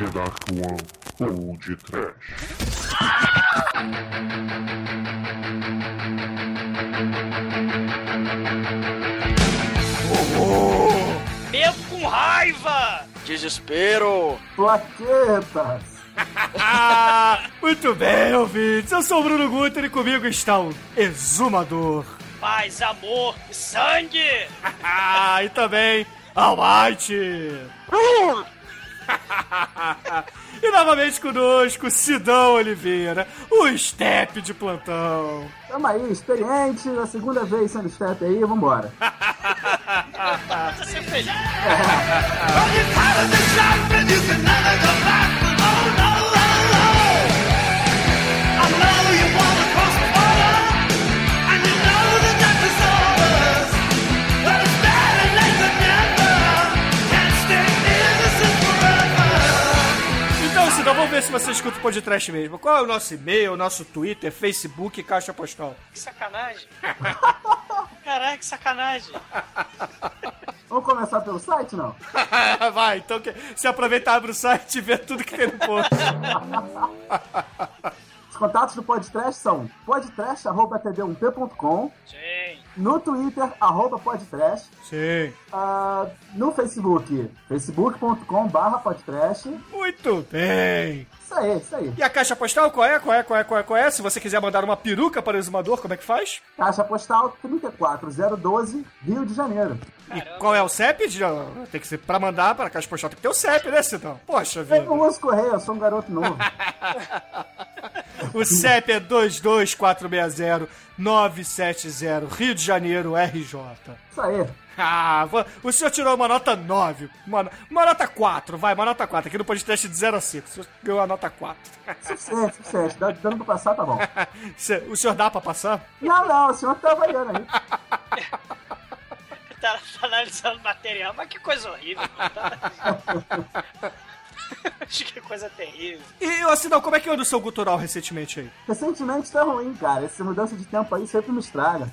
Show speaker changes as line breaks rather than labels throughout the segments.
The Dark One ou de Trash.
Medo com raiva!
Desespero!
Plaquetas!
Muito bem, ouvintes. Eu sou o Bruno Guter e comigo está o Exumador.
Paz, amor e sangue!
Ah, e também Almighty. e novamente conosco, Sidão Oliveira, o Step de plantão.
Tamo aí, experiente, a segunda vez sendo step aí, vambora.
Você fez.
Então, vamos ver se você escuta o podcast mesmo. Qual é o nosso e-mail, nosso Twitter, Facebook e caixa postal?
Que sacanagem! Caraca, que sacanagem!
Vamos começar pelo site, não?
Vai, então se aproveitar, abre o site e vê tudo que tem no post.
Os contatos do podcast são podcast.td1p.com,
Sim.
No Twitter, arroba podcast,
Sim.
ah, no Facebook, facebook.com barra.
Muito bem.
Isso aí, isso aí.
E a caixa postal, qual é? Qual é? Qual é? Qual é? Qual é? Se você quiser mandar uma peruca para o exumador, como é que faz?
Caixa postal 34012, Rio de Janeiro.
E qual é o CEP? Tem que ser pra mandar para a caixa postal, tem que ter o CEP, né, Sidão? Poxa vida.
Eu uso correio, eu sou um garoto novo.
O CEP é 22460-970, Rio de Janeiro, RJ.
Isso aí.
Ah, o senhor tirou uma nota 9. Uma, uma nota 4, vai, uma nota 4. Aqui no podcast de 0 a 5. O senhor ganhou a nota 4.
Suficiente, suficiente. Dá- Dando pra passar, tá bom.
O senhor dá pra passar?
Não, não, o senhor tá avaliando aí.
Tá analisando o material, mas que coisa horrível. Tá? Acho que coisa terrível.
E, ô Sidão, como é que anda o seu gutural recentemente aí?
Recentemente tá ruim, cara. Essa mudança de tempo aí sempre me estraga.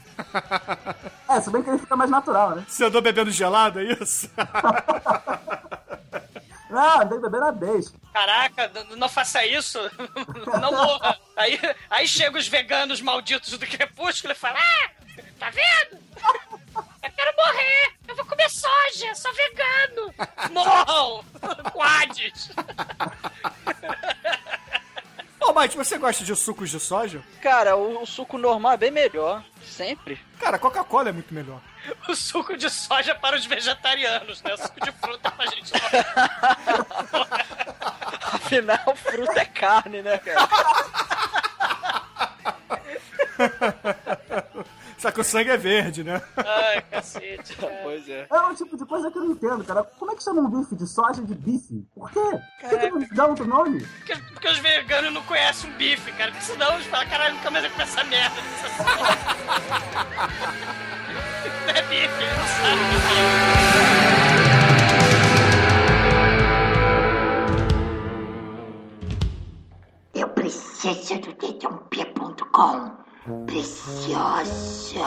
É, se bem que ele fica mais natural, né?
Você andou bebendo gelado, é isso?
Não, que beber na vez.
Caraca, não faça isso. Não morra. Aí, aí chegam os veganos malditos do crepúsculo e falam: Ah, tá vendo? Morrer. Eu vou comer soja. Sou vegano. Morram. Quades.
Ô, Mike, você gosta de sucos de soja?
Cara, o, o suco normal é bem melhor. Sempre.
Cara, Coca-Cola é muito melhor.
O suco de soja para os vegetarianos, né? O suco de fruta pra gente.
Afinal, fruta é carne, né, cara?
Só que o sangue é verde, né?
Ai, cacete. cara.
Pois é.
É um tipo de coisa que eu não entendo, cara. Como é que chama um bife de soja de bife? Por quê? Por que que não dá outro nome?
Porque, porque os veganos não conhecem um bife, cara. Porque senão eles falam, caralho, nunca mais eu comer essa merda. Não é bife, eles não sabem o que é.
Eu preciso do dedãop.com. Preciosa.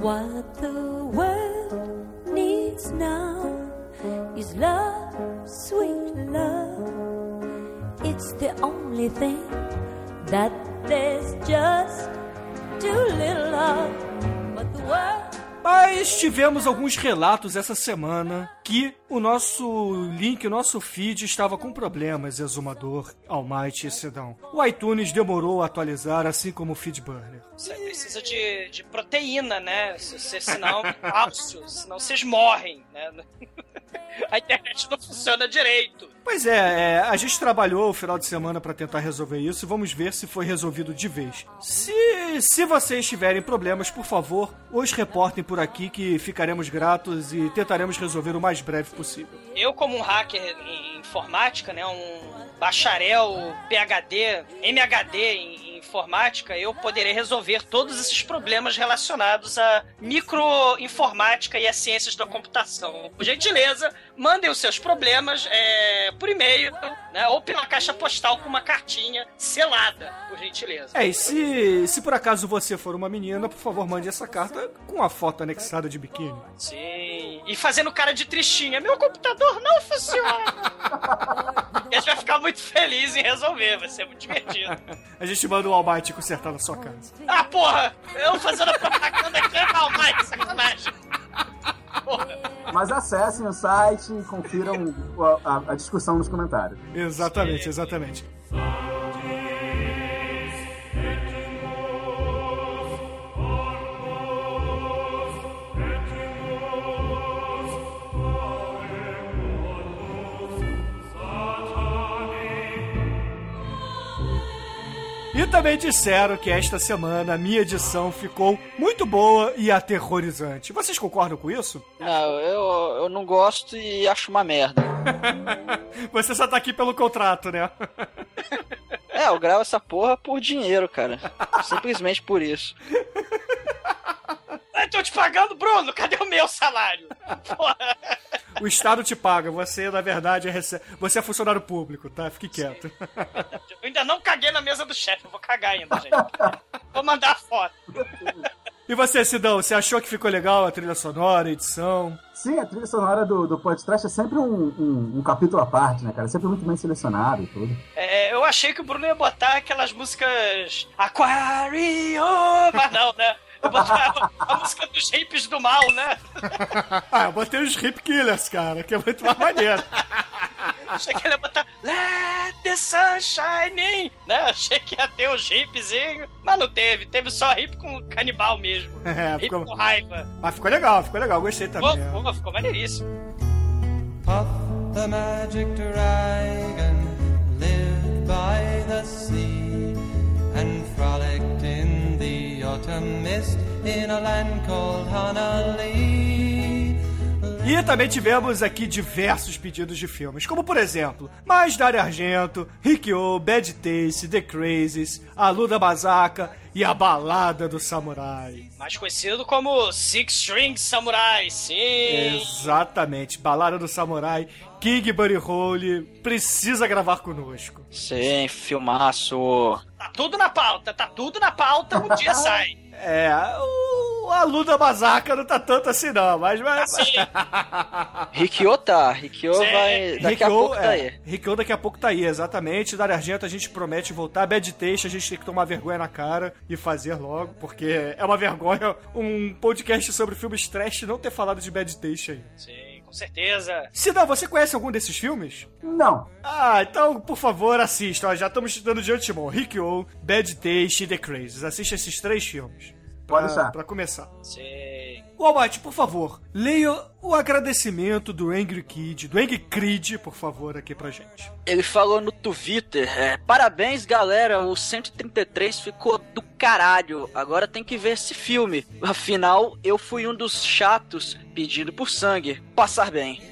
What the world needs now is love, sweet love. It's the only thing that there's just too little of. But the world.
Mas tivemos alguns relatos essa semana que o nosso link, o nosso feed estava com problemas, Exumador, Almighty e Sedão. O iTunes demorou a atualizar, assim como o Feedburner.
Você precisa de, de proteína, né? Se, se, senão, cálcio, senão vocês morrem, né? A internet não funciona direito.
Pois é, é, a gente trabalhou o final de semana para tentar resolver isso e vamos ver se foi resolvido de vez. Se, se vocês tiverem problemas, por favor, os reportem por aqui que ficaremos gratos e tentaremos resolver o mais breve possível.
Eu, como um hacker em informática, né? Um bacharel PhD, MHD em informática, eu poderei resolver todos esses problemas relacionados à microinformática e às ciências da computação. Por gentileza, mandem os seus problemas é, por e-mail, né? Ou pela caixa postal com uma cartinha selada, por gentileza.
É, e se, se por acaso você for uma menina, por favor, mande essa carta com a foto anexada de biquíni.
Sim. e fazendo cara de tristinha. Meu computador não funciona. e a gente vai ficar muito feliz em resolver, vai ser muito divertido.
A gente manda o Almighty consertar na sua casa.
Ah, porra! Eu fazendo a propaganda aqui é mais sacanagem.
Mas acessem o site e confiram a, a- a discussão nos comentários.
Exatamente, exatamente. E também disseram que esta semana a minha edição ficou muito boa e aterrorizante. Vocês concordam com isso?
Não, eu, eu não gosto e acho uma merda.
Você só tá aqui pelo contrato, né?
É, eu gravo essa porra por dinheiro, cara. Simplesmente por isso.
Eu tô te pagando, Bruno, cadê o meu salário? Porra.
O Estado te paga, você, na verdade, é rece... você é funcionário público, tá? Fique quieto.
Ainda não caguei na mesa do chefe, eu vou cagar ainda, gente. Vou mandar a foto.
E você, Sidão, você achou que ficou legal a trilha sonora, a edição?
Sim, a trilha sonora do, do podcast é sempre um, um- um capítulo à parte, né, cara? Sempre muito bem selecionado e tudo.
É, eu achei que o Bruno ia botar aquelas músicas Aquario, mas não, né? Eu botar a, a música dos hippies do mal, né?
Ah, eu botei os Hip Killers, cara, que é muito mais maneiro.
Achei que ele ia botar Let the sun shine in, né? Achei que ia ter os hipzinho, mas não teve. Teve só hip com canibal mesmo.
É,
Hip
ficou...
com raiva.
Mas ficou legal, ficou legal, gostei também. é.
pô, ficou maneiríssimo.
Puff the magic dragon lived by the sea and frolicked in autumn mist in a land called Honolulu.
E também tivemos aqui diversos pedidos de filmes, como por exemplo, Mais Dario Argento, Rikyo, Bad Taste, The Crazies, A Luda Bazaka e A Balada do Samurai.
Mais conhecido como Six String Samurai, sim.
Exatamente, Balada do Samurai, King Buddy Hole, precisa gravar conosco.
Sim, filmaço.
Tá tudo na pauta, tá tudo na pauta, um dia sai.
É, o A Luda Bazaka não tá tanto assim não, mas... mas...
Assim,
Rikyo tá. Rikyo
Sim.
vai. Daqui a
Rikyo,
pouco tá
é,
aí.
Rikyo daqui a pouco tá aí, exatamente. Dario Argento a gente promete voltar. Bad Taste a gente tem que tomar vergonha na cara e fazer logo, porque é uma vergonha um podcast sobre filmes trash não ter falado de Bad Taste aí.
sim, certeza.
Sidão, você conhece algum desses filmes?
Não.
Ah, então, por favor, assista. Ó, já estamos te dando de antemão. Rikyo, Bad Taste e The Crazies. Assista esses três filmes.
Pode deixar.
Pra começar.
Sim.
Almighty, por favor, leia o agradecimento do Angry Kid, do Angry Creed, por favor, aqui pra gente.
Ele falou no Twitter: é, Parabéns, galera, o 133 ficou do caralho. Agora tem que ver esse filme. Afinal, eu fui um dos chatos pedindo por sangue. Passar bem.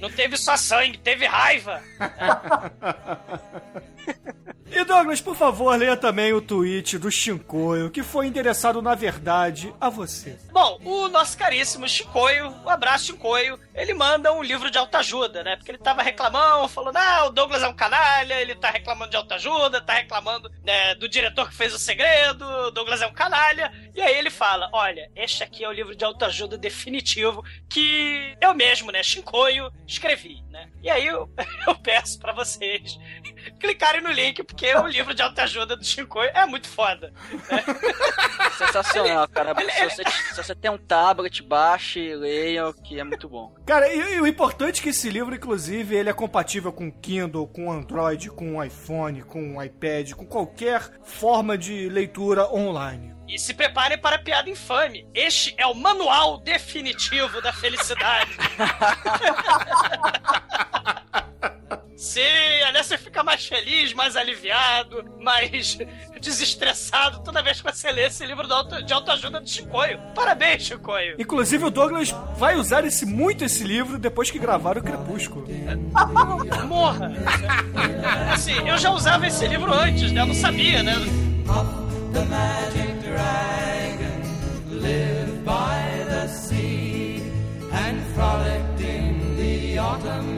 Não teve só sangue, teve raiva.
Douglas, por favor, leia também o tweet do Shinkoio, que foi endereçado, na verdade, a você.
Bom, o nosso caríssimo Chicoio, um abraço Chicoio, ele manda um livro de autoajuda, né? Porque ele tava reclamando, falando, ah, o Douglas é um canalha, ele tá reclamando de autoajuda, tá reclamando né, do diretor que fez o segredo, o Douglas é um canalha. E aí ele fala, olha, este aqui é o livro de autoajuda definitivo que eu mesmo, né, Chicoio, escrevi, né? E aí eu, eu peço pra vocês clicarem no link, porque o livro de autoajuda do Chicoio é muito foda.
Sensacional, cara. Se você, se você tem um tablet, baixe e leia, que é muito bom.
Cara, e, e o importante é que esse livro, inclusive, ele é compatível com Kindle, com Android, com iPhone, com iPad, com qualquer forma de leitura online.
E se preparem para a piada infame. Este é o manual definitivo da felicidade. Sim, aliás, você fica mais feliz, mais aliviado, mais desestressado toda vez que você lê esse livro de auto- de autoajuda do Chicoio. Parabéns, Chicoio.
Inclusive, o Douglas vai usar esse, muito esse livro depois que gravar o Crepúsculo.
Morra! Assim, eu já usava esse livro antes, né? Eu não sabia, né?
The magic dragon lived by the sea and frolicked in the autumn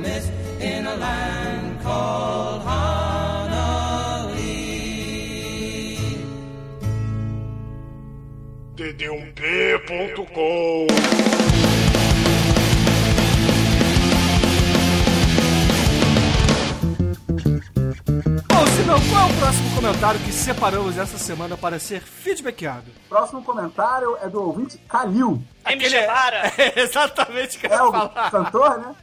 dd1p.com Bom, qual é o
próximo
comentário que separamos essa semana para ser feedbackado?
Próximo comentário é do ouvinte Calil.
Quem
me? É-, é, exatamente o que eu
é o cantor, né?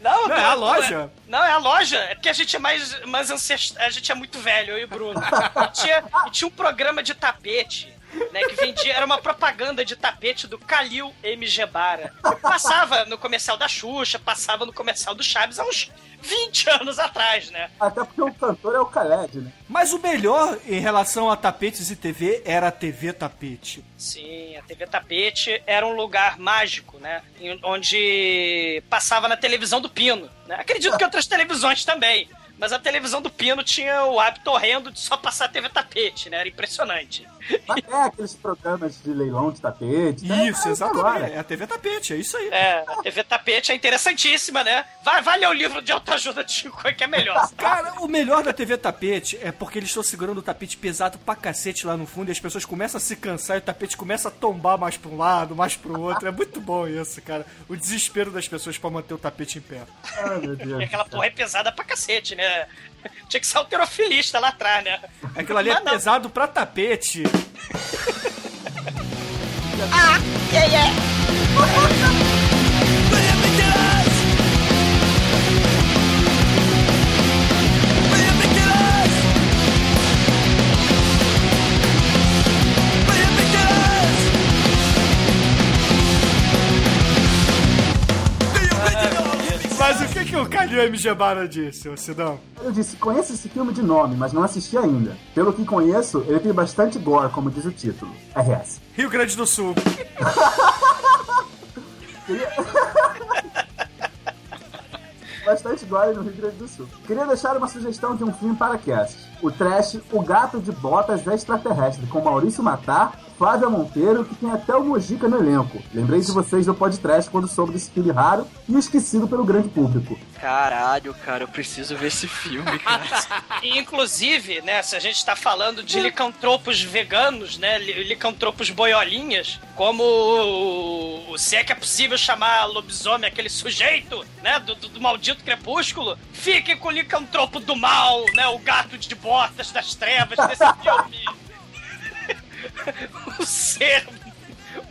Não,
não, é a é. loja.
Não, é a loja. É porque a gente é mais, mais ancestral. A gente é muito velho, eu e o Bruno. e, tinha, e tinha um programa de tapete né, que vendia, era uma propaganda de tapete do Kalil M. Gebara. Passava no comercial da Xuxa, passava no comercial do Chaves há uns 20 anos atrás, né?
Até porque o cantor é o Khaled, né?
Mas o melhor em relação a tapetes e TV era a TV Tapete.
Sim, a TV Tapete era um lugar mágico, né? Onde passava na televisão do Pino. Né? Acredito que outras televisões também. Mas a televisão do Pino tinha o hábito horrendo de só passar a TV Tapete, né? Era impressionante.
Mas é aqueles programas de leilão de tapete. né?
Isso,
É
exatamente.
agora.
É a TV Tapete, é isso aí.
É, a TV Tapete é interessantíssima, né? Vai, vai ler o livro de autoajuda de Chico, que é melhor.
Cara, o melhor da TV Tapete é porque eles estão segurando o tapete pesado pra cacete lá no fundo e as pessoas começam a se cansar e o tapete começa a tombar mais pra um lado, mais pro outro. É muito bom isso, cara. O desespero das pessoas pra manter o tapete em pé.
Ai, meu Deus.
E aquela porra é pesada pra cacete, né? Tinha que ser alterofilista lá atrás, né?
Aquilo ali é
Mas não.
pesado pra tapete. Mas o que, que o Calil M. Gebara disse, Sidão?
Eu disse, conheço esse filme de nome, mas não assisti ainda. Pelo que conheço, ele tem bastante gore, como diz o título. RS.
Rio Grande do Sul.
Bastante gore no Rio Grande do Sul. Queria deixar uma sugestão de um filme para cast. O trash O Gato de Botas Extraterrestre, com Maurício Matar, Flávia Monteiro, que tem até o Mojica no elenco. Lembrei de vocês do podcast quando soube desse filme raro e esquecido pelo grande público.
Caralho, cara, eu preciso ver esse filme, cara.
E, inclusive, né, se a gente tá falando de licantropos veganos, né, li- licantropos boiolinhas, como o, o- se é que é possível chamar lobisomem aquele sujeito, né, do, do- do maldito crepúsculo, fiquem com o licantropo do mal, né, o gato de botas das trevas desse filme. O ser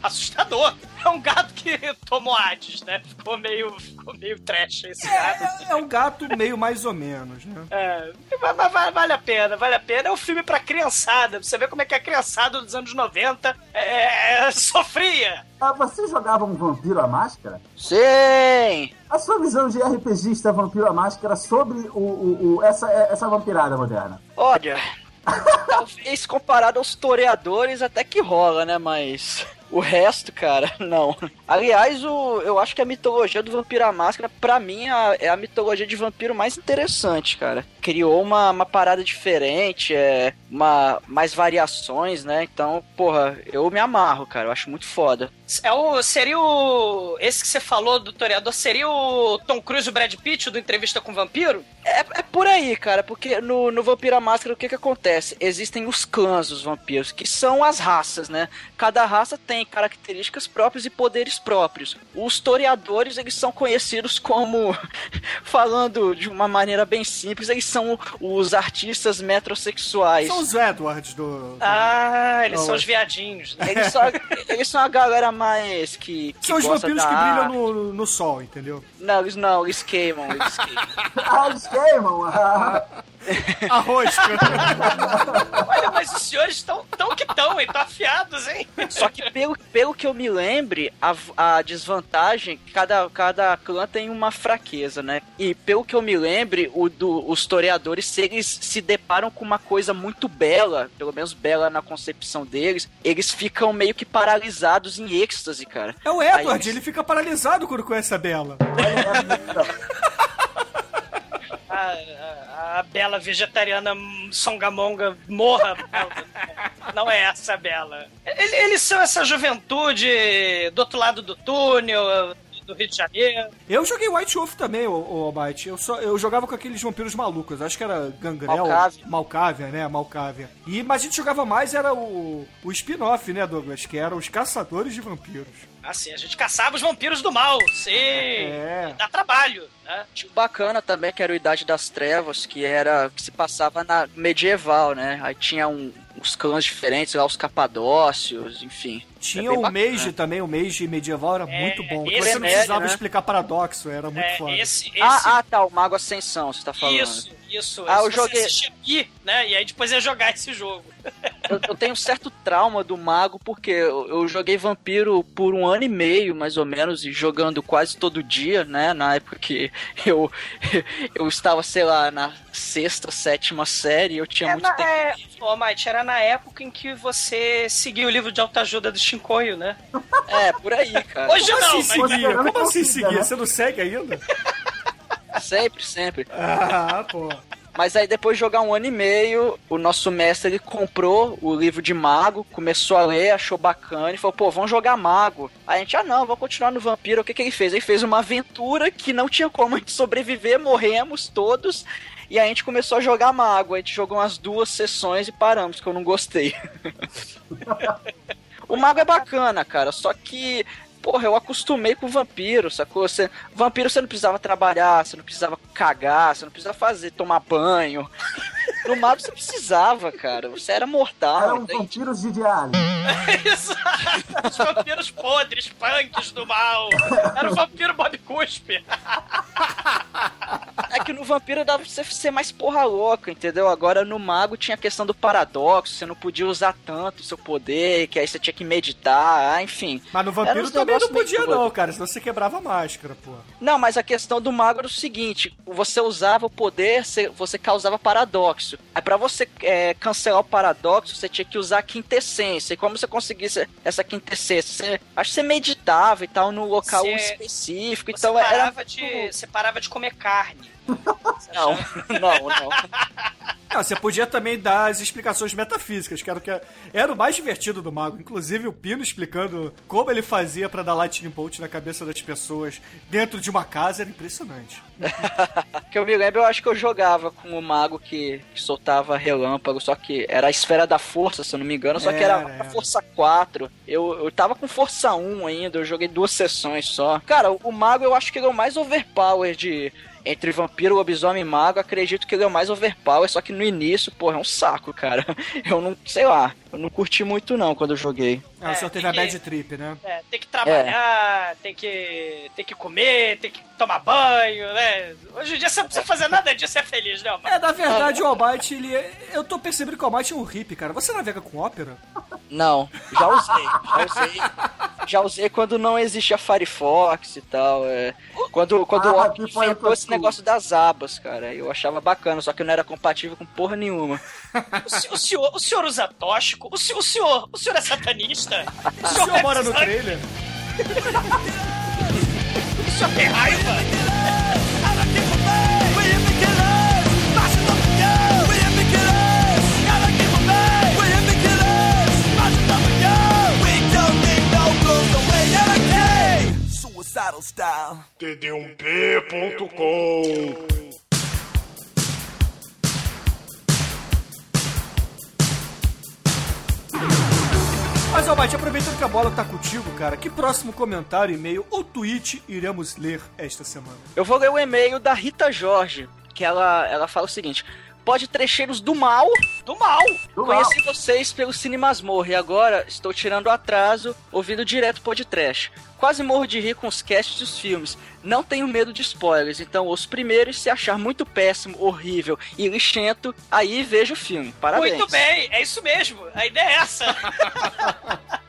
assustador. É um gato que tomou Hades, né? Ficou meio, ficou meio trash esse gato.
É, é um gato meio mais ou menos, né?
É, mas, mas vale, vale a pena, vale a pena. É um filme pra criançada. Você vê como é que a criançada dos anos 90 é, sofria.
Ah, você jogava um Vampiro à Máscara?
Sim!
A sua visão de RPGista Vampiro à Máscara sobre o, o- o- essa, essa vampirada moderna?
Olha, talvez comparado aos toreadores até que rola, né? Mas o resto, cara, não. Aliás, o, eu acho que a mitologia do Vampiro à Máscara, pra mim, a- é a mitologia de vampiro mais interessante, cara. Criou uma, uma parada diferente, é, uma, mais variações, né? Então, porra, eu me amarro, cara. Eu acho muito foda.
É o, seria o. Esse que você falou do Toreador, seria o Tom Cruise e o Brad Pitt do Entrevista com o Vampiro?
É, é por aí, cara, porque no, no Vampiro à Máscara o que que acontece? Existem os clãs dos vampiros, que são as raças, né? Cada raça tem características próprias e poderes próprios. Os toreadores, eles são conhecidos como, falando de uma maneira bem simples, eles são os artistas metrosexuais.
São os Edwards do.
Ah, eles
Não,
são os viadinhos. né?
Eles são, eles são a galera mais que. que
São os vampiros que brilham no, no sol, entendeu?
Não, eles não, eles queimam, eles queimam.
Ah, eles queimam! Ah,
A rosca.
Olha, mas os senhores estão tão que tão, hein? Tão afiados, hein?
Só que pelo, pelo que eu me lembre, a, a desvantagem, cada, cada clã tem uma fraqueza, né? E pelo que eu me lembre, o do, os toreadores, se eles se deparam com uma coisa muito bela, pelo menos bela na concepção deles, eles ficam meio que paralisados em êxtase, cara.
É o Edward,
Aí-
ele fica paralisado quando conhece a Bela.
A, a- a bela vegetariana songamonga morra. Não é essa a bela. Ele- Eles são essa juventude do outro lado do túnel, do Rio de Janeiro.
Eu joguei White Wolf também, o, o Almighty. Eu, só, eu jogava com aqueles vampiros malucos. Acho que era Gangrel.
Malkavian.
Malkavian, né? Malkavian. E, mas a gente jogava mais, era o, o spin-off, né, Douglas? Que eram os caçadores de vampiros.
Assim, a gente caçava os vampiros do mal. Sim.
É.
Dá trabalho, né?
Tinha um bacana também, que era o Idade das Trevas, que era que se passava na medieval, né? Aí tinha um, uns clãs diferentes, lá os capadócios, enfim.
Tinha o
bacana.
Mage também, o Mage medieval era
É,
muito bom.
esse
Você não precisava
né?
explicar paradoxo, era muito
É,
foda.
esse, esse,
Ah, ah, tá, o Mago Ascensão, você tá falando.
Isso, isso.
Ah,
Esse
eu joguei-
aqui, né? E aí depois ia jogar esse jogo.
Eu, eu tenho um certo trauma do mago, porque eu, eu joguei vampiro por um ano e meio, mais ou menos, e jogando quase todo dia, né? Na época que eu, eu estava, sei lá, na sexta, sétima série, eu tinha
É,
muito
na,
tempo.
é, ô, Mate, era na época em que você seguia o livro de autoajuda do Shinkoio, né?
É, por aí, cara.
Hoje
Como
não,
assim
mas...
seguia?
Mas-
Como assim seguia? Você não segue ainda?
Sempre, sempre.
Ah, pô.
Mas aí depois de jogar um ano e meio, o nosso mestre ele comprou o livro de mago, começou a ler, achou bacana e falou, pô, vamos jogar mago. Aí a gente, ah não, vamos continuar no vampiro. O que que ele fez? Ele fez uma aventura que não tinha como a gente sobreviver, morremos todos. E a gente começou a jogar mago. A gente jogou umas duas sessões e paramos, que eu não gostei. o mago é bacana, cara, só que porra, eu acostumei com vampiro, sacou? Você, vampiro você não precisava trabalhar, você não precisava cagar, você não precisava fazer, tomar banho. No mago você precisava, cara. Você era mortal.
Eram
entende?
vampiros de diário.
Exato. Os vampiros podres, punks do mal. Era o vampiro Bob Cuspe.
É que no vampiro dava pra você ser mais porra louca, entendeu? Agora no mago tinha a questão do paradoxo, você não podia usar tanto o seu poder, que aí você tinha que meditar, ah, enfim.
Mas no
Era
vampiro também não podia, não, cara. Senão você quebrava a máscara, pô.
Não, mas a questão do mago era o seguinte: você usava o poder, você, você causava paradoxo. Aí pra você é, cancelar o paradoxo, você tinha que usar a quintessência. E como você conseguisse essa quintessência? Você, acho que você meditava e tal num local
Você-
específico.
Você
Então era.
parava, de, você parava de comer carne.
Não, não, não.
Não, você podia também dar as explicações metafísicas, que era o, que era o mais divertido do mago. Inclusive o Pino explicando como ele fazia pra dar lightning bolt na cabeça das pessoas dentro de uma casa era impressionante.
Que eu me lembro, eu acho que eu jogava com o mago que, que soltava relâmpago, só que era a esfera da força, se eu não me engano, só que era,
era.
força 4. Eu, eu tava com força 1 ainda, eu joguei duas sessões só. Cara, o, o mago eu acho que ele é o mais overpower de. Entre vampiro, lobisomem e mago, acredito que ele é o mais overpower, só que no início, porra, é um saco, cara. Eu não, sei lá, eu não curti muito não quando eu joguei.
Ah, o
É,
senhor teve
tem
a
que-
bad trip, né?
É, tem que trabalhar, tem, que, tem que comer, tem que tomar banho, né? Hoje em dia você não precisa fazer nada disso, é feliz, né? Mas...
É, na verdade, o Almighty, ele. é- Eu tô percebendo que o Almighty é um hippie, cara. Você navega com ópera?
Não, já usei, já usei. Já usei quando não existia Firefox e tal. É. Quando, quando
Ah,
o Opera
foi
inventou
o
esse negócio das abas, cara. Eu achava bacana, só que não era compatível com porra nenhuma.
O, se- o senhor, o senhor usa tóxico? O, se- o senhor, o senhor é satanista?
O senhor
bebe
mora no trailer?
O senhor tem raiva?
Suicidal style.
td1p.com
Mas, Almighty, aproveitando que a bola tá contigo, cara, que próximo comentário, e-mail ou tweet iremos ler esta semana?
Eu vou ler o e-mail da Rita Jorge, que ela, ela fala o seguinte. Pode trecheiros do mal.
Do mal.
Do mal.
Conheci vocês pelo Cine Masmorra e agora estou tirando o atraso, ouvindo direto pod trash. Quase morro de rir com os casts dos filmes. Não tenho medo de spoilers, então os primeiros, se achar muito péssimo, horrível e lixento, aí veja o filme. Parabéns.
Muito bem, é isso mesmo. A ideia é essa.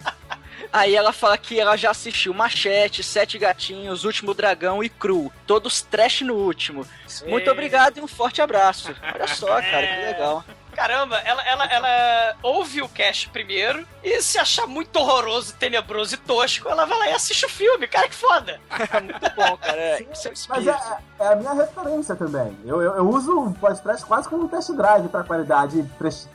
Aí ela fala que ela já assistiu Machete, Sete Gatinhos, Último Dragão e Cru. Todos trash no último. Muito obrigado e um forte abraço. Olha só, cara, que legal.
Caramba, ela, ela, ela ouve o cast primeiro e se achar muito horroroso, tenebroso e tosco, ela vai lá e assiste o filme. Cara, que foda.
Muito bom, cara. É, Isso é
Mas é, é a minha referência também. Eu, eu, eu uso o podcast quase como um test drive pra qualidade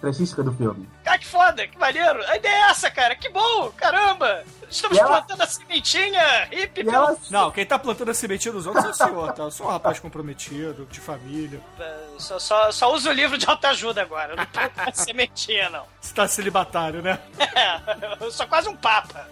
trechística do filme.
Cara, que foda, que maneiro. A ideia é essa, cara. Que bom, caramba. Estamos
ela-
plantando a sementinha hippie pelo...
ela,
Não, quem tá plantando a sementinha dos outros é o senhor, tá? Eu sou um rapaz comprometido, de família.
Só, só, só uso o livro de autoajuda agora. Eu não planto a sementinha, não.
Você tá celibatário, né?
É, eu sou quase um papa.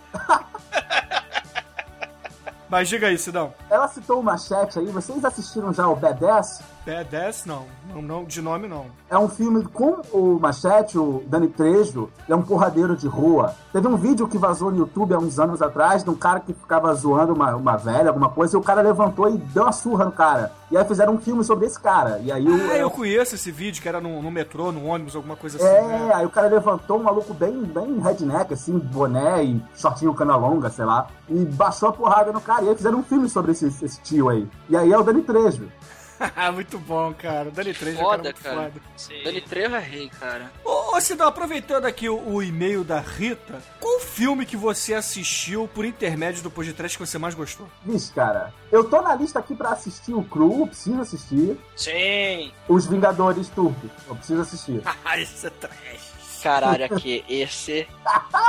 Mas diga aí, Sidão.
Ela citou o Machete aí, vocês assistiram já o B10?
B10 não. não. Não, de nome não.
É um filme com o Machete, o Dani Trejo, é um porradeiro de rua. Teve um vídeo que vazou no YouTube há uns anos atrás de um cara que ficava zoando uma, uma velha, alguma coisa, e o cara levantou e deu uma surra no cara. E aí fizeram um filme sobre esse cara. E aí o.
Ah, eu conheço esse vídeo que era no, no metrô, no ônibus, alguma coisa assim.
É,
né?
aí o cara levantou um maluco bem, bem redneck, assim, boné e shortinho cana longa, sei lá, e baixou a porrada no cara. E aí fizeram um filme sobre esse, esse tio aí. E aí é o Dani Trejo.
muito bom, cara. Dani Trejo é
Foda,
muito
cara.
foda.
Sim.
Dani Trejo é rei, cara.
Ô, ô Sidão, aproveitando aqui o, o e-mail da Rita, qual filme que você assistiu por intermédio do podcast que você mais gostou?
Vixe, cara, eu tô na lista aqui pra assistir o Cru, preciso assistir.
Sim.
Os Vingadores Turcos, eu preciso assistir.
Ah, isso é trash.
Caralho, aqui, esse.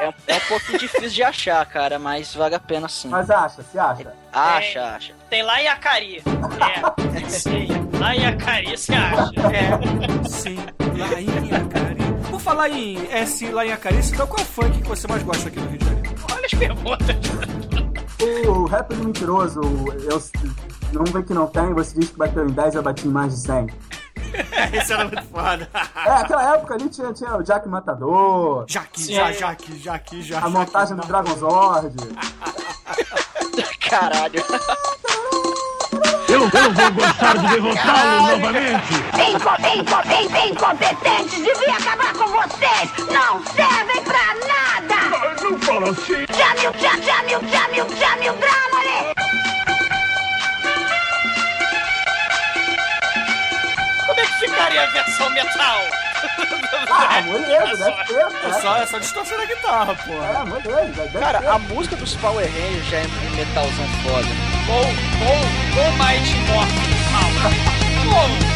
É, um- é um pouquinho difícil de achar, cara, mas vale a pena sim.
Mas acha, se acha?
Acha, acha.
Tem lá em Acari. É. Sim. Lá em Acari você acha.
É, sim, lá em Acari. Por falar em é, sim, lá em Acari, Sidão, qual é o funk que você mais gosta aqui no Rio de Janeiro?
Olha as perguntas.
O rap do mentiroso, eu não vê que não tem, você diz que bateu em 10, eu bati em mais de 100.
Esse era muito foda.
É, aquela época ali tinha, tinha o Jack Matador,
Jaque,
Sim.
já, Jaque, já.
a montagem do Dragon Zord.
Caralho.
Eu, eu vou gostar de derrotá-lo novamente.
Inco- inco- in- incompetentes! Devia acabar com vocês! Não servem pra nada!
Não fala assim.
Jamil, jam, jamil, jamil, jamil, dramale!
É a versão metal?
Ah, moleza, deve ter,
É
cara.
só, é só distorcer a guitarra, porra.
É, moleza, deve.
Cara, a música dos Power Rangers já é um metalzão foda.
Ou, ou, ou Mighty Morphin. Calma. Ou.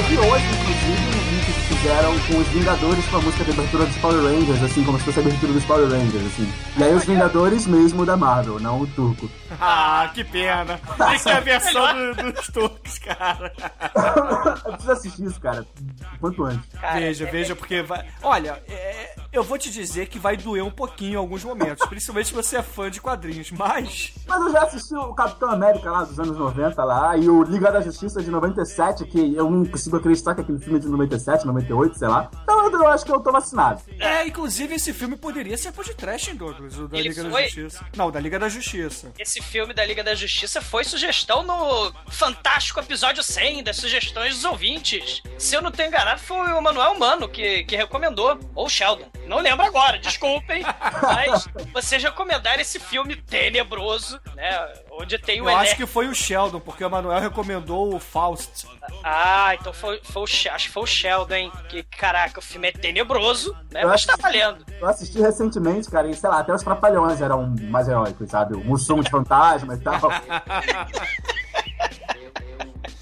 Eu vi hoje, inclusive, um vídeo que fizeram com os Vingadores com a música de abertura dos Power Rangers, assim, como se fosse a abertura dos Power Rangers, assim. E aí os Vingadores mesmo da Marvel, não o turco.
Ah, que pena. Isso é a versão do- dos turcos, cara.
Eu preciso assistir isso, cara, quanto antes.
Cara,
veja,
é-
veja, porque vai. Olha, é, eu vou te dizer que vai doer um pouquinho em alguns momentos, principalmente se você é fã de quadrinhos, mas.
Mas eu já assisti o Capitão América lá dos anos 90 lá, e o Liga da Justiça de 97, que eu não consigo acreditar que aquele filme é de 97, 98, sei lá. Então eu, eu acho que eu tô vacinado.
É, inclusive esse filme poderia ser podcast, hein, Douglas? O da
Ele
Liga da
foi?
Justiça. Não, o da Liga da Justiça.
Esse filme da Liga da Justiça foi sugestão no fantástico episódio 100 das sugestões dos ouvintes. Se eu não tenho enganado, foi o Manuel Mano que, que recomendou. Ou o Sheldon. Não lembro agora, desculpem. mas vocês recomendaram esse filme tenebroso, né? Onde tem o
Eu acho que foi o Sheldon, porque o Manuel recomendou o Faust.
Ah, então foi, foi o, acho que foi o Sheldon, hein? Que caraca, o filme é tenebroso, né?
Eu
Mas
acho
tá valendo.
Eu assisti recentemente, cara, e sei lá, até os Trapalhões eram mais heróicos, sabe? O Mussum de Fantasma e tal.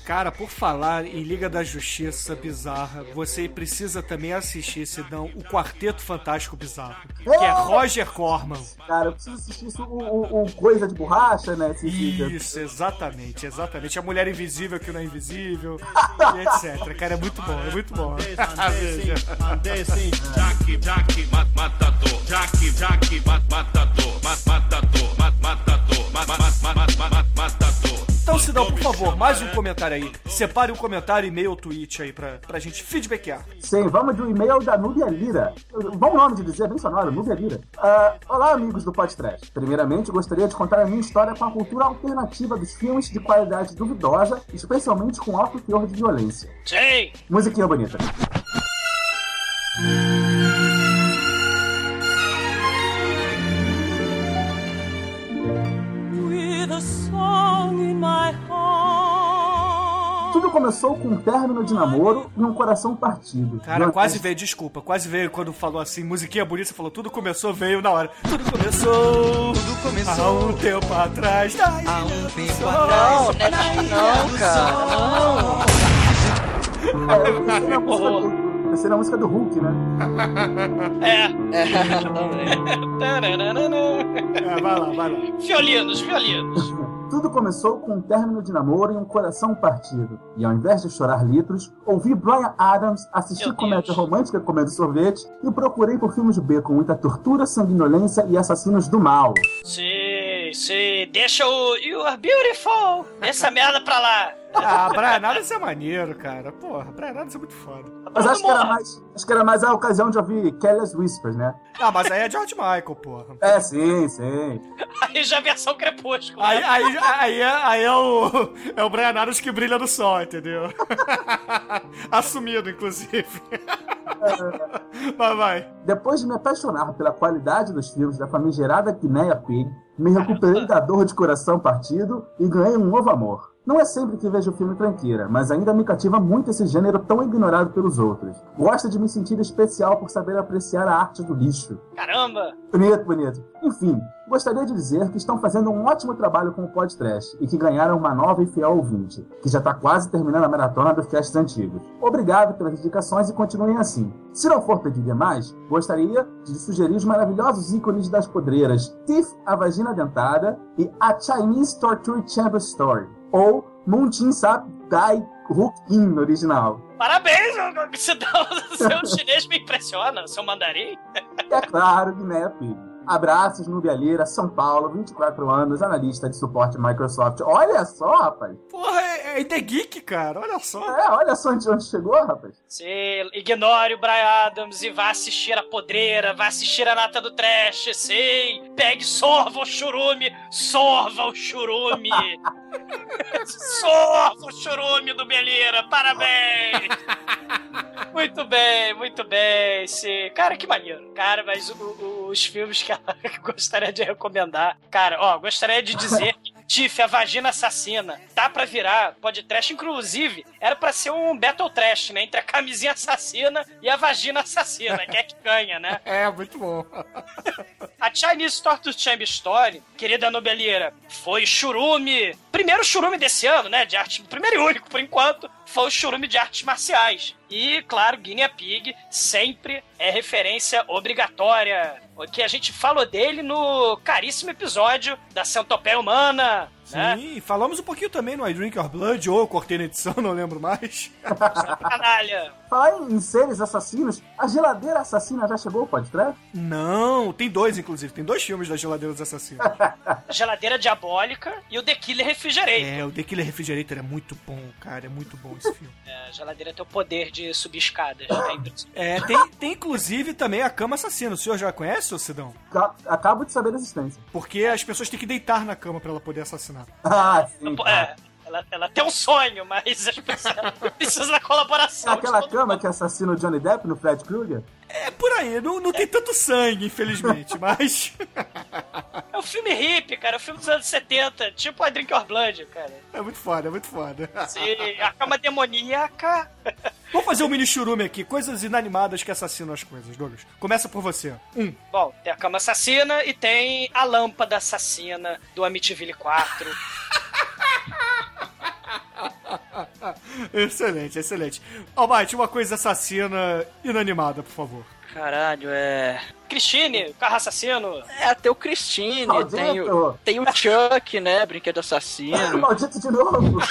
Cara, por falar em Liga da Justiça Bizarra, você precisa também assistir, senão, o Quarteto Fantástico Bizarro, que é Roger Corman.
Cara, eu preciso assistir isso, o, o- o Coisa de Borracha, né?
Isso, exatamente, exatamente. A mulher invisível que não é invisível, e etc. Cara, é muito bom, é muito bom.
Jaque, jaque, mat- matador. Jaque, jaque, mat- matador. Mat- Matador, mat- matador. Mat- mat- mat- mat- mat- Matador.
Então, Sidão, por favor, mais um comentário aí. Separe um comentário, e-mail ou tweet aí pra, pra gente feedbackar.
Sim, vamos de um e-mail da Núbia Lira. Bom nome de dizer, bem sonoro, Núbia Lira. Ah, olá, amigos do podcast. Primeiramente, gostaria de contar a minha história com a cultura alternativa dos filmes de qualidade duvidosa, especialmente com alto teor de violência.
Sim!
Musiquinha bonita.
With
Tudo começou com um término de namoro e um coração partido.
Cara,
Durante-
quase veio, desculpa, quase veio quando falou assim, musiquinha bonita, você falou, tudo começou, veio na hora. Tudo começou, tudo começou há um tempo atrás. Há um tempo
Não, não, não, cara. Não.
É, eu pensei na música do, Terceira música do Hulk, né?
É.
É.
É, vai lá, vai lá.
Violinos, violinos.
Tudo começou com um término de namoro e um coração partido. E ao invés de chorar litros, ouvi Brian Adams, assisti comédia romântica comendo sorvete e procurei por filmes B com muita tortura, sanguinolência e assassinos do mal.
Sim, sim. Deixa o You Are Beautiful. Essa merda pra lá.
Ah, Brian Adams é maneiro, cara. Porra, Brian Adams é muito foda.
Mas acho que, era mais, acho que era mais a ocasião de ouvir Careless Whispers, né?
Ah, mas aí é George Michael, porra.
É, sim, sim.
Aí já é a versão crepúsculo.
Aí,
né?
aí, aí, é, aí é o. É o Brian Adams que brilha no sol, entendeu? Assumido, inclusive. Vai, vai.
Depois de me apaixonar pela qualidade dos filmes da famigerada Guinea Pig, me recuperei da dor de coração partido e ganhei um novo amor. Não é sempre que vejo filme tranqueira, mas ainda me cativa muito esse gênero tão ignorado pelos outros. Gosto de me sentir especial por saber apreciar a arte do lixo.
Caramba.
Bonito, bonito. Enfim, gostaria de dizer que estão fazendo um ótimo trabalho com o podcast e que ganharam uma nova e fiel ouvinte, que já está quase terminando a maratona dos casts antigos. Obrigado pelas indicações e continuem assim. Se não for pedir demais, gostaria de sugerir os maravilhosos ícones das podreiras Tiff, a Vagina Dentada e A Chinese Torture Chamber Story, ou Moon Sap Dai Hook In no original.
Parabéns, você dá- seu chinês me impressiona, seu mandarim.
É claro, Guiné Pig. Abraços, Nubialheira, São Paulo, 24 anos, analista de suporte Microsoft. Olha só, rapaz.
Porra, é, é The Geek, cara. Olha só.
É, olha só onde, onde chegou, rapaz.
Você ignore o Brian Adams e vá assistir a podreira, vá assistir a nata do trash, sei. Pegue, sorva o churume, sorva o churume. sorva o churume do Belira, parabéns. Muito bem, muito bem. Sim. Cara, que maneiro. Cara, mas o- o- os filmes que ela gostaria de recomendar. Cara, ó, gostaria de dizer que Tiff, a vagina assassina, tá pra virar podcast, inclusive, era pra ser um Battle Trash, né? Entre a camisinha assassina e a vagina assassina. Quem é que ganha, né?
É, muito bom.
A Chinese Torture Chamber Story, querida Nobelira, foi churume. Primeiro churume desse ano, né? De arte. Primeiro e único, por enquanto, foi o churume de artes marciais. E, claro, Guinea Pig sempre é referência obrigatória. O que a gente falou dele no caríssimo episódio da Centopeia Humana. Né?
Sim, falamos um pouquinho também no I Drink Your Blood, ou cortei na edição, não lembro mais.
Canalha.
Falar em, em seres assassinos, a geladeira assassina já chegou ao podcast?
Não, tem dois, inclusive. Tem dois filmes das geladeiras assassinas.
A geladeira diabólica e o The Killer Refrigerator.
é, o The Killer Refrigerator é muito bom, cara. É muito bom esse filme.
É, a geladeira tem o poder de subir escadas. É impressionante.
É, tem, tem inclusive também a cama assassina. O senhor já conhece, ô Cidão?
Ca- Acabo de saber da existência.
Porque as pessoas têm que deitar na cama pra ela poder assassinar.
Ah, sim.
É, ela, ela tem um sonho, mas as pessoas precisam da colaboração.
Aquela cama
mundo.
que assassina o Johnny Depp no Fred Krueger?
É por aí, não, não tem tanto sangue, infelizmente, mas.
É um filme hippie, cara. É um filme dos anos 70. Tipo a Drink Your Blood, cara.
É muito foda, é muito foda.
Sim, a cama demoníaca.
Vamos fazer um mini churume aqui, coisas inanimadas que assassinam as coisas, Douglas. Começa por você. Um.
Bom, tem a cama assassina e tem a lâmpada assassina do Amityville 4.
Excelente, excelente. Almighty, uma coisa assassina inanimada, por favor.
Caralho, é.
Christine, carro assassino.
É, até o Christine,
Maldito.
tem o, tem o Chuck, né? Brinquedo assassino.
Maldito de novo!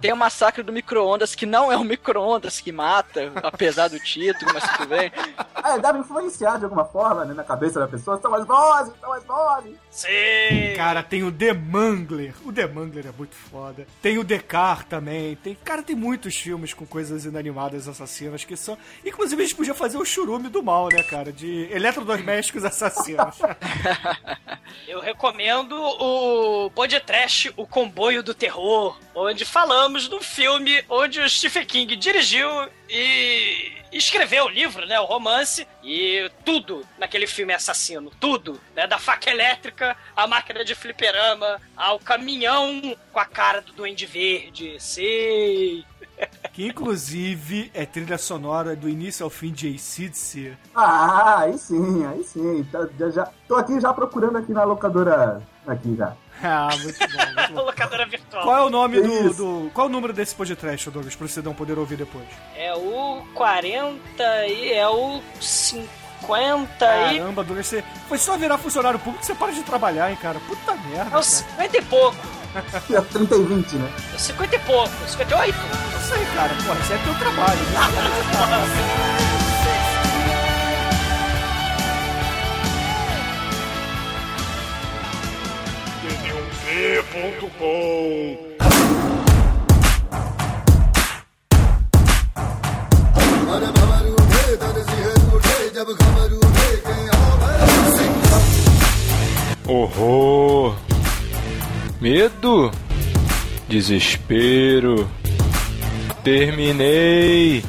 Tem o massacre do micro-ondas, que não é o micro-ondas que mata, apesar do título, mas tudo bem.
Ah, deve influenciar de alguma forma né, na cabeça da pessoa. São as vozes, são as vozes.
Sim.
Cara, tem o The Mangler. O The Mangler é muito foda. Tem o Decar também. Tem, cara, tem muitos filmes com coisas inanimadas assassinas que são. Inclusive, a gente podia fazer o churume do mal, né, cara? De eletrodomésticos assassinos.
Eu recomendo o podcast O Comboio do Terror, onde falamos do filme onde o Stephen King dirigiu e escreveu o livro, né, o romance, e tudo naquele filme é assassino, tudo, né, da faca elétrica à máquina de fliperama, ao caminhão com a cara do Duende Verde, sei...
Que inclusive é trilha sonora do início ao fim de ACDC.
Ah, aí sim, aí sim. Tá- já, já- tô aqui já procurando aqui na locadora. Aqui já.
Ah, muito bom, muito bom.
Locadora virtual.
Qual é o nome do, do- Qual é o número desse podcast, Douglas, pra você não poder ouvir depois?
É o 40 e é o 50 e.
Caramba, Douglas, você foi só virar funcionário público que você para de trabalhar, hein, cara? Puta merda.
É o
cara.
50 e pouco.
É 30 e 20, né?
É o 50 e pouco. 58.
Isso aí, cara. Porra, isso é teu trabalho. Né?
td1p.com
Horror, medo, desespero. Terminei.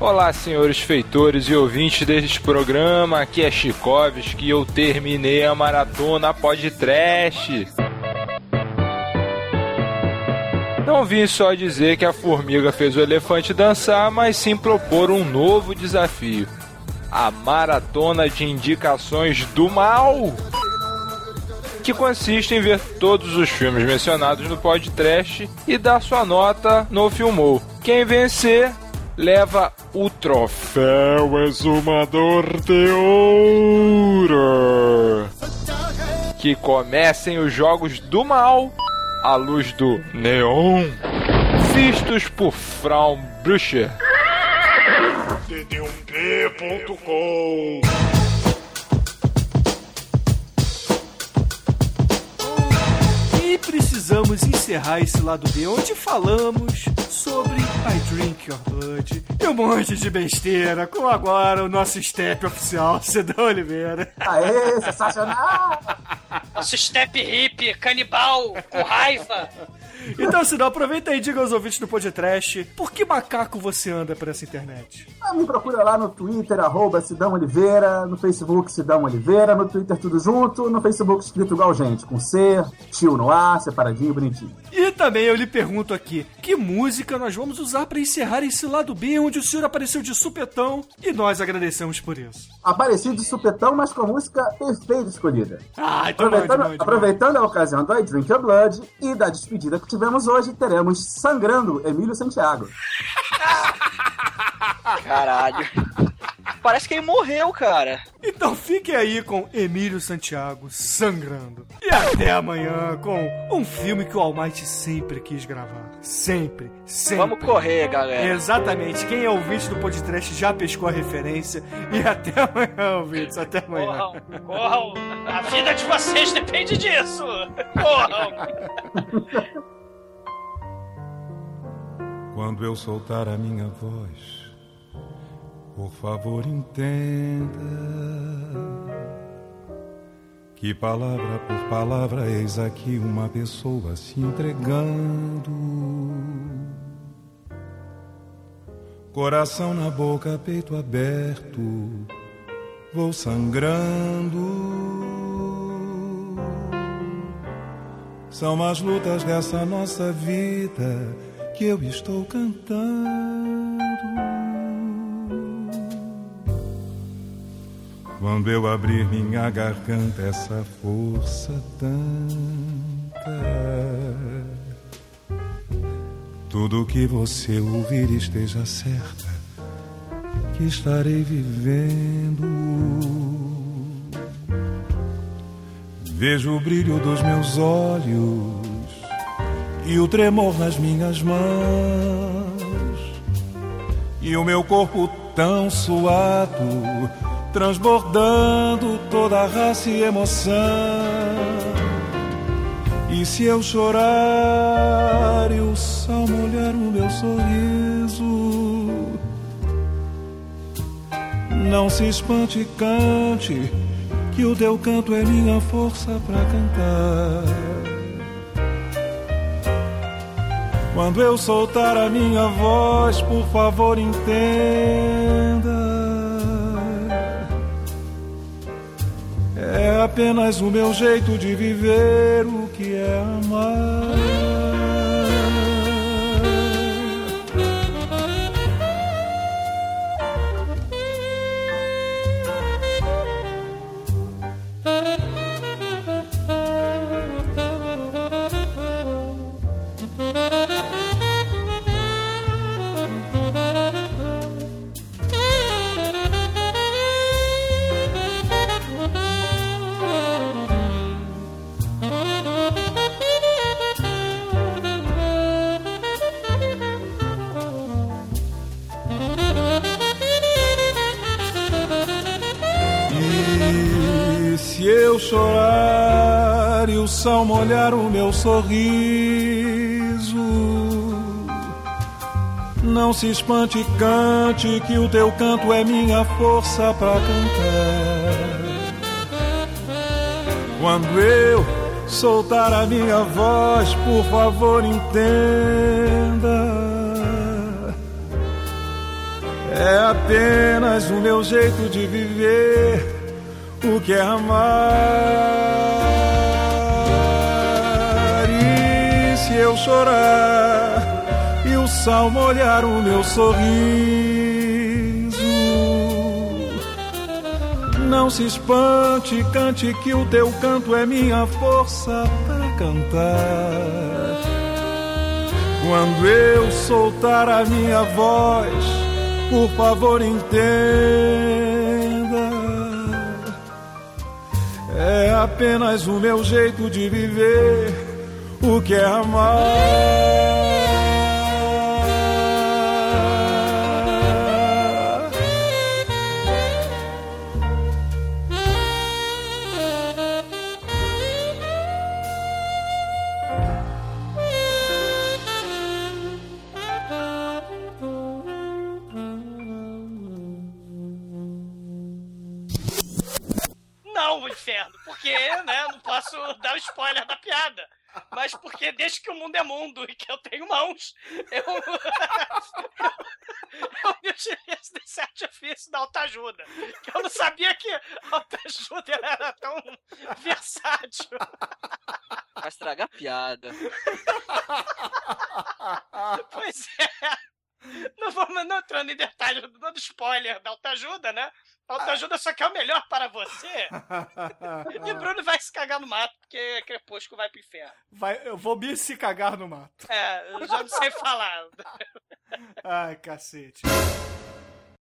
Olá, senhores feitores e ouvintes deste programa. Aqui é Chikovski e eu terminei a maratona podcast. Não vim só dizer que a formiga fez o elefante dançar, mas sim propor um novo desafio a Maratona de Indicações do Mal, que consiste em ver todos os filmes mencionados no podcast e dar sua nota no Filmou. Quem vencer leva o troféu Exumador de Ouro. Que comecem os Jogos do Mal à luz do Neon, vistos por Frau Brücher.
td1p.com
precisamos encerrar esse lado B, onde falamos sobre I Drink Your Blood e um monte de besteira, com agora o nosso step oficial, Cidão Oliveira.
Aê, sensacional!
Nosso step hip, canibal, com raiva.
Então, Cidão, aproveita aí e diga aos ouvintes do podcast por que macaco você anda por essa internet?
Ah, Me procura lá no Twitter, arroba Sidão Oliveira, no Facebook Sidão Oliveira, no Twitter tudo junto, no Facebook escrito igual gente, com C, tio no ar, separadinho, bonitinho.
E também eu lhe pergunto aqui, que música nós vamos usar para encerrar esse lado B, onde o senhor apareceu de supetão e nós agradecemos por isso.
Apareci de supetão, mas com a música perfeita escolhida.
Ah, então
Aproveitando, aproveitando a ocasião do I Drink Your Blood e da despedida que tivemos hoje, teremos Sangrando Emílio Santiago.
Caralho. Parece que ele morreu, cara.
Então fique aí com Emílio Santiago sangrando. E até amanhã com um filme que o Almighty sempre quis gravar. Sempre, sempre.
Vamos correr, galera.
Exatamente. Quem é ouvinte do podcast já pescou a referência. E até amanhã, ouvintes. Até amanhã.
Corram, corram. A vida de vocês depende disso. Corram.
Quando eu soltar a minha voz, por favor entenda que palavra por palavra eis aqui uma pessoa se entregando. Coração na boca, peito aberto, vou sangrando. São as lutas dessa nossa vida que eu estou cantando. Quando eu abrir minha garganta, essa força tanta. Tudo que você ouvir esteja certa que estarei vivendo. Vejo o brilho dos meus olhos e o tremor nas minhas mãos e o meu corpo tão suado, transbordando toda a raça e emoção. E se eu chorar e o sol molhar o meu sorriso, não se espante cante, que o teu canto é minha força para cantar. Quando eu soltar a minha voz, por favor entenda. Apenas o meu jeito de viver o que é amar. Chorar o sol molhar o meu sorriso, não se espante cante que o teu canto é minha força pra cantar. Quando eu soltar a minha voz, por favor entenda. É apenas o meu jeito de viver o que é amar. Chorar e o sal molhar o meu sorriso, não se espante, cante que o teu canto é minha força para cantar. Quando eu soltar a minha voz, por favor entenda. É apenas o meu jeito de viver o que é amar.
Mundo é mundo e que eu tenho mãos, eu. eu me utilizo desse artifício da autoajuda. Que eu não sabia que a autoajuda era tão versátil.
Vai estragar a piada.
Pois é. Não vamos não entrando em detalhes, dando spoiler da autoajuda, né? Autoajuda só quer o melhor para você. E Bruno vai se cagar no mato, porque Crepúsculo vai pro inferno.
Vai, eu vou me se cagar no mato.
É, eu já não sei falar.
Ai, cacete.